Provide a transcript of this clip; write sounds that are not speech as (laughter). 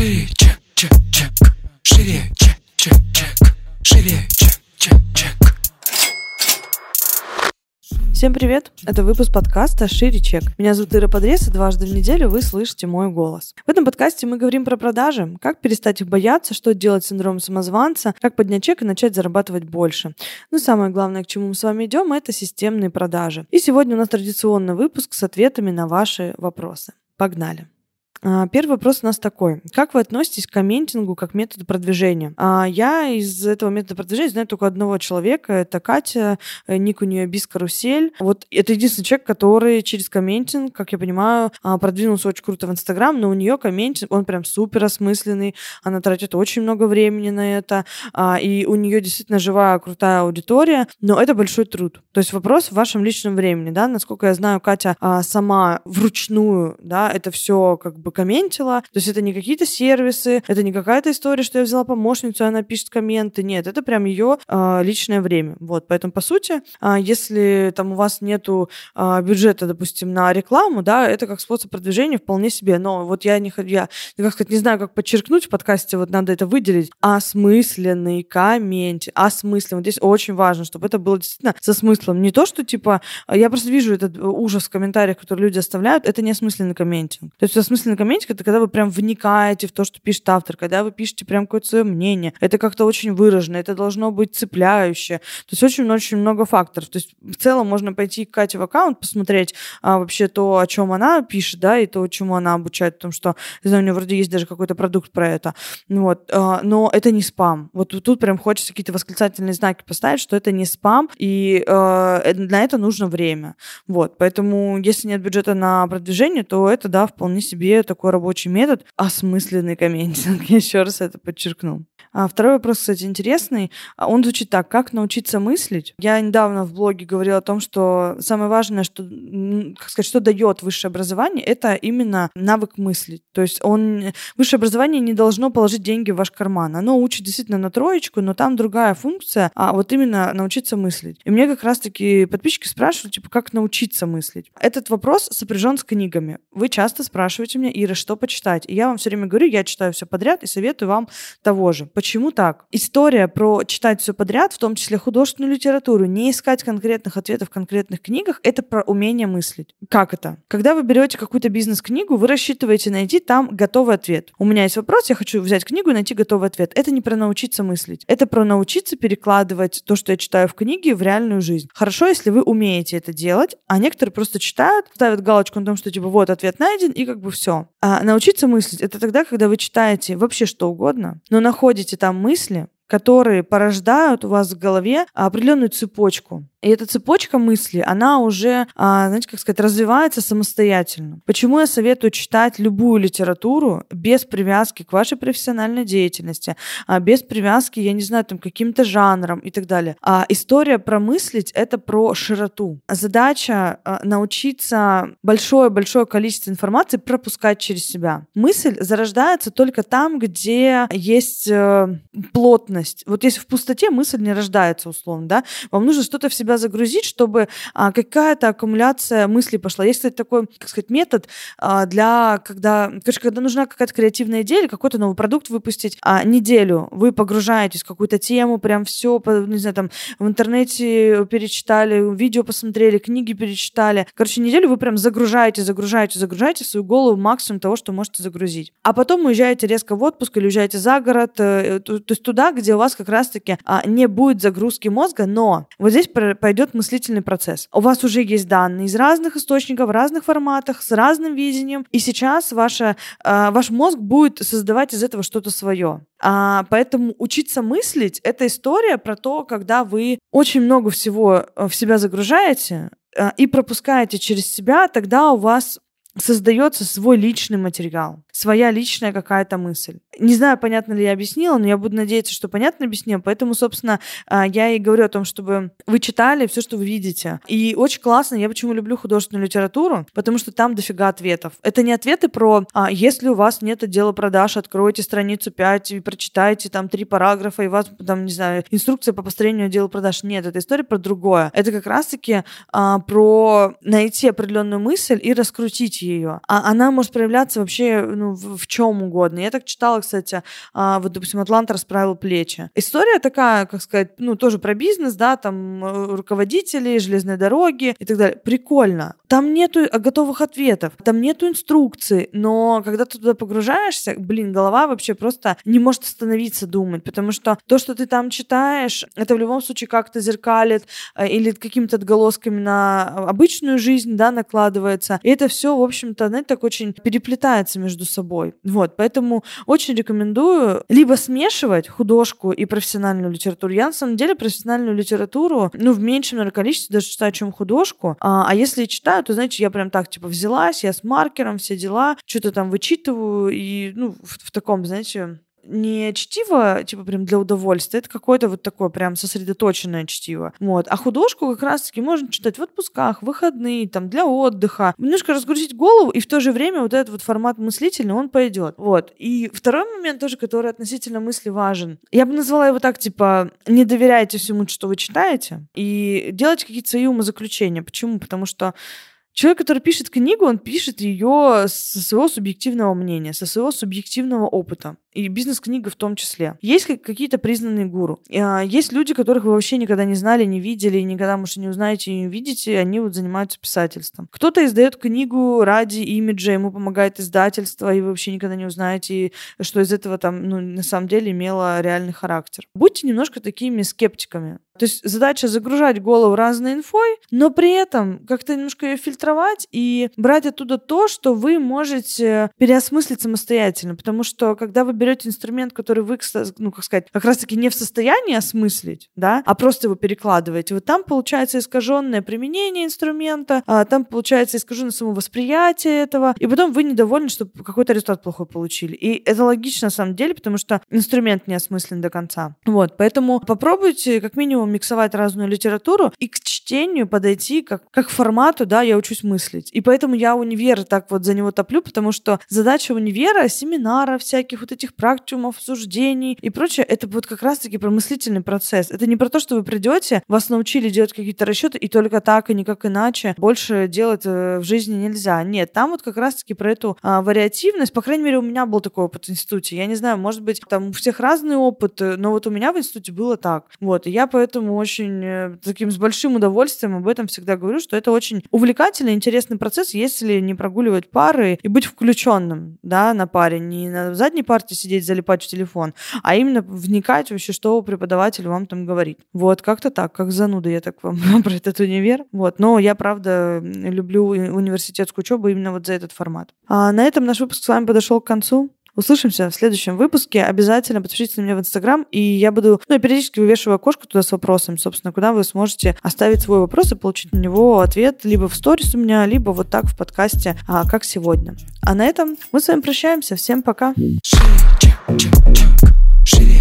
Шире, чек, чек, чек. Шире, чек, чек, чек. Шире, чек, чек, чек. Всем привет! Это выпуск подкаста «Шире чек». Меня зовут Ира Подрез, и дважды в неделю вы слышите мой голос. В этом подкасте мы говорим про продажи, как перестать их бояться, что делать с синдромом самозванца, как поднять чек и начать зарабатывать больше. Ну и самое главное, к чему мы с вами идем, это системные продажи. И сегодня у нас традиционный выпуск с ответами на ваши вопросы. Погнали! А, первый вопрос у нас такой. Как вы относитесь к комментингу как методу продвижения? А, я из этого метода продвижения знаю только одного человека. Это Катя, э, ник у нее Бискарусель. Вот это единственный человек, который через комментинг, как я понимаю, а, продвинулся очень круто в Инстаграм, но у нее комментинг, он прям супер осмысленный. Она тратит очень много времени на это. И у нее действительно живая, крутая аудитория, но это большой труд. То есть вопрос в вашем личном времени, да, насколько я знаю, Катя сама вручную, да, это все как бы комментила. То есть это не какие-то сервисы, это не какая-то история, что я взяла помощницу, и она пишет комменты. Нет, это прям ее э, а, личное время. Вот, поэтому, по сути, э, если там у вас нету э, бюджета, допустим, на рекламу, да, это как способ продвижения вполне себе. Но вот я не, я, как сказать, не знаю, как подчеркнуть в подкасте, вот надо это выделить. Осмысленный коммент, осмысленный. Вот здесь очень важно, чтобы это было действительно со смыслом. Не то, что, типа, я просто вижу этот ужас в комментариях, которые люди оставляют, это не осмысленный комментинг. То есть осмысленный комментик — это когда вы прям вникаете в то, что пишет автор, когда вы пишете прям какое-то свое мнение. Это как-то очень выражено, это должно быть цепляюще. То есть очень-очень много факторов. То есть в целом можно пойти к Кате в аккаунт, посмотреть а, вообще то, о чем она пишет, да, и то, чему она обучает, потому что, не знаю, у нее вроде есть даже какой-то продукт про это. Вот. А, но это не спам. Вот тут прям хочется какие-то восклицательные знаки поставить, что это не спам, и э, на это нужно время. Вот. Поэтому, если нет бюджета на продвижение, то это, да, вполне себе такой рабочий метод, осмысленный комментинг. (laughs) Я еще раз это подчеркну. А второй вопрос, кстати, интересный. А он звучит так. Как научиться мыслить? Я недавно в блоге говорила о том, что самое важное, что, как сказать, что дает высшее образование, это именно навык мыслить. То есть он, высшее образование не должно положить деньги в ваш карман. Оно учит действительно на троечку, но там другая функция, а вот именно научиться мыслить. И мне как раз-таки подписчики спрашивают, типа, как научиться мыслить. Этот вопрос сопряжен с книгами. Вы часто спрашиваете меня, Ира, что почитать? И я вам все время говорю, я читаю все подряд и советую вам того же. Почему так? История про читать все подряд, в том числе художественную литературу, не искать конкретных ответов в конкретных книгах, это про умение мыслить. Как это? Когда вы берете какую-то бизнес-книгу, вы рассчитываете найти там готовый ответ. У меня есть вопрос, я хочу взять книгу и найти готовый ответ. Это не про научиться мыслить. Это про научиться перекладывать то, что я читаю в книге, в реальную жизнь. Хорошо, если вы умеете это делать, а некоторые просто читают, ставят галочку на том, что типа вот ответ найден, и как бы все. А научиться мыслить — это тогда, когда вы читаете вообще что угодно, но находите там мысли, которые порождают у вас в голове определенную цепочку. И эта цепочка мысли, она уже, а, знаете, как сказать, развивается самостоятельно. Почему я советую читать любую литературу без привязки к вашей профессиональной деятельности, а, без привязки, я не знаю, там, к каким-то жанрам и так далее. А история про мыслить — это про широту. Задача а, научиться большое-большое количество информации пропускать через себя. Мысль зарождается только там, где есть э, плотность. Вот если в пустоте мысль не рождается, условно, да, вам нужно что-то в себя загрузить, чтобы а, какая-то аккумуляция мыслей пошла. Есть, кстати, такой, как сказать, метод а, для, когда, короче, когда нужна какая-то креативная идея или какой-то новый продукт выпустить, а неделю вы погружаетесь в какую-то тему, прям все, не знаю, там, в интернете перечитали, видео посмотрели, книги перечитали. Короче, неделю вы прям загружаете, загружаете, загружаете свою голову максимум того, что можете загрузить. А потом уезжаете резко в отпуск или уезжаете за город, э, то, то есть туда, где у вас как раз-таки а, не будет загрузки мозга, но вот здесь пойдет мыслительный процесс. У вас уже есть данные из разных источников, в разных форматах, с разным видением, и сейчас ваша, э, ваш мозг будет создавать из этого что-то свое. А, поэтому учиться мыслить — это история про то, когда вы очень много всего э, в себя загружаете э, и пропускаете через себя, тогда у вас создается свой личный материал, своя личная какая-то мысль. Не знаю, понятно ли я объяснила, но я буду надеяться, что понятно объяснила. Поэтому, собственно, а, я и говорю о том, чтобы вы читали все, что вы видите. И очень классно, я почему люблю художественную литературу, потому что там дофига ответов. Это не ответы про, а, если у вас нет отдела продаж, откройте страницу 5 и прочитайте там три параграфа, и у вас там, не знаю, инструкция по построению отдела продаж. Нет, это история про другое. Это как раз-таки а, про найти определенную мысль и раскрутить ее. А она может проявляться вообще ну, в, в чем угодно. Я так читала, кстати, а, вот, допустим, Атлант расправил плечи. История такая, как сказать, ну, тоже про бизнес, да, там э, руководители, железные дороги и так далее. Прикольно. Там нету готовых ответов, там нету инструкции, но когда ты туда погружаешься, блин, голова вообще просто не может остановиться думать, потому что то, что ты там читаешь, это в любом случае как-то зеркалит э, или какими-то отголосками на обычную жизнь, да, накладывается. И это все, в общем-то, знаете, так очень переплетается между собой. Вот, поэтому очень рекомендую либо смешивать художку и профессиональную литературу. Я, на самом деле, профессиональную литературу, ну, в меньшем, наверное, количестве даже читаю, чем художку. А, а если читаю, то, знаете, я прям так, типа, взялась, я с маркером, все дела, что-то там вычитываю, и, ну, в, в таком, знаете, не чтиво, типа, прям для удовольствия, это какое-то вот такое прям сосредоточенное чтиво. Вот. А художку как раз-таки можно читать в отпусках, в выходные, там, для отдыха. Немножко разгрузить голову, и в то же время вот этот вот формат мыслительный, он пойдет. Вот. И второй момент тоже, который относительно мысли важен. Я бы назвала его так, типа, не доверяйте всему, что вы читаете, и делайте какие-то свои умозаключения. Почему? Потому что Человек, который пишет книгу, он пишет ее со своего субъективного мнения, со своего субъективного опыта. И бизнес-книга в том числе. Есть какие-то признанные гуру. А, есть люди, которых вы вообще никогда не знали, не видели, и никогда, может, не узнаете и не увидите, они вот занимаются писательством. Кто-то издает книгу ради имиджа, ему помогает издательство, и вы вообще никогда не узнаете, что из этого там, ну, на самом деле имело реальный характер. Будьте немножко такими скептиками. То есть задача загружать голову разной инфой, но при этом как-то немножко ее фильтровать и брать оттуда то, что вы можете переосмыслить самостоятельно. Потому что когда вы берете инструмент, который вы, ну, как сказать, как раз-таки не в состоянии осмыслить, да, а просто его перекладываете, вот там получается искаженное применение инструмента, а там получается искаженное само восприятие этого, и потом вы недовольны, что какой-то результат плохой получили. И это логично на самом деле, потому что инструмент не осмыслен до конца. Вот, поэтому попробуйте как минимум миксовать разную литературу и к чтению подойти как, как к формату, да, я учусь мыслить. И поэтому я универ так вот за него топлю, потому что задача универа, семинара всяких вот этих практикумов, суждений и прочее, это вот как раз-таки про мыслительный процесс. Это не про то, что вы придете, вас научили делать какие-то расчеты, и только так, и никак иначе больше делать э, в жизни нельзя. Нет, там вот как раз-таки про эту а, вариативность, по крайней мере, у меня был такой опыт в институте. Я не знаю, может быть, там у всех разный опыт, но вот у меня в институте было так. Вот, и я поэтому поэтому очень э, таким с большим удовольствием об этом всегда говорю, что это очень увлекательный, интересный процесс, если не прогуливать пары и быть включенным, да, на паре, не на задней парте сидеть, залипать в телефон, а именно вникать вообще, что преподаватель вам там говорит. Вот, как-то так, как зануда я так вам (laughs) про этот универ. Вот, но я, правда, люблю университетскую учебу именно вот за этот формат. А на этом наш выпуск с вами подошел к концу. Услышимся в следующем выпуске. Обязательно подпишитесь на меня в Инстаграм, и я буду... Ну, я периодически вывешиваю окошко туда с вопросом, собственно, куда вы сможете оставить свой вопрос и получить на него ответ либо в сторис у меня, либо вот так в подкасте, а, как сегодня. А на этом мы с вами прощаемся. Всем пока. Шире.